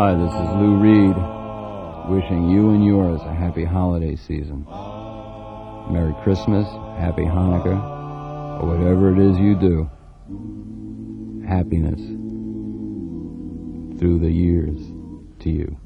Hi, this is Lou Reed, wishing you and yours a happy holiday season. Merry Christmas, Happy Hanukkah, or whatever it is you do. Happiness through the years to you.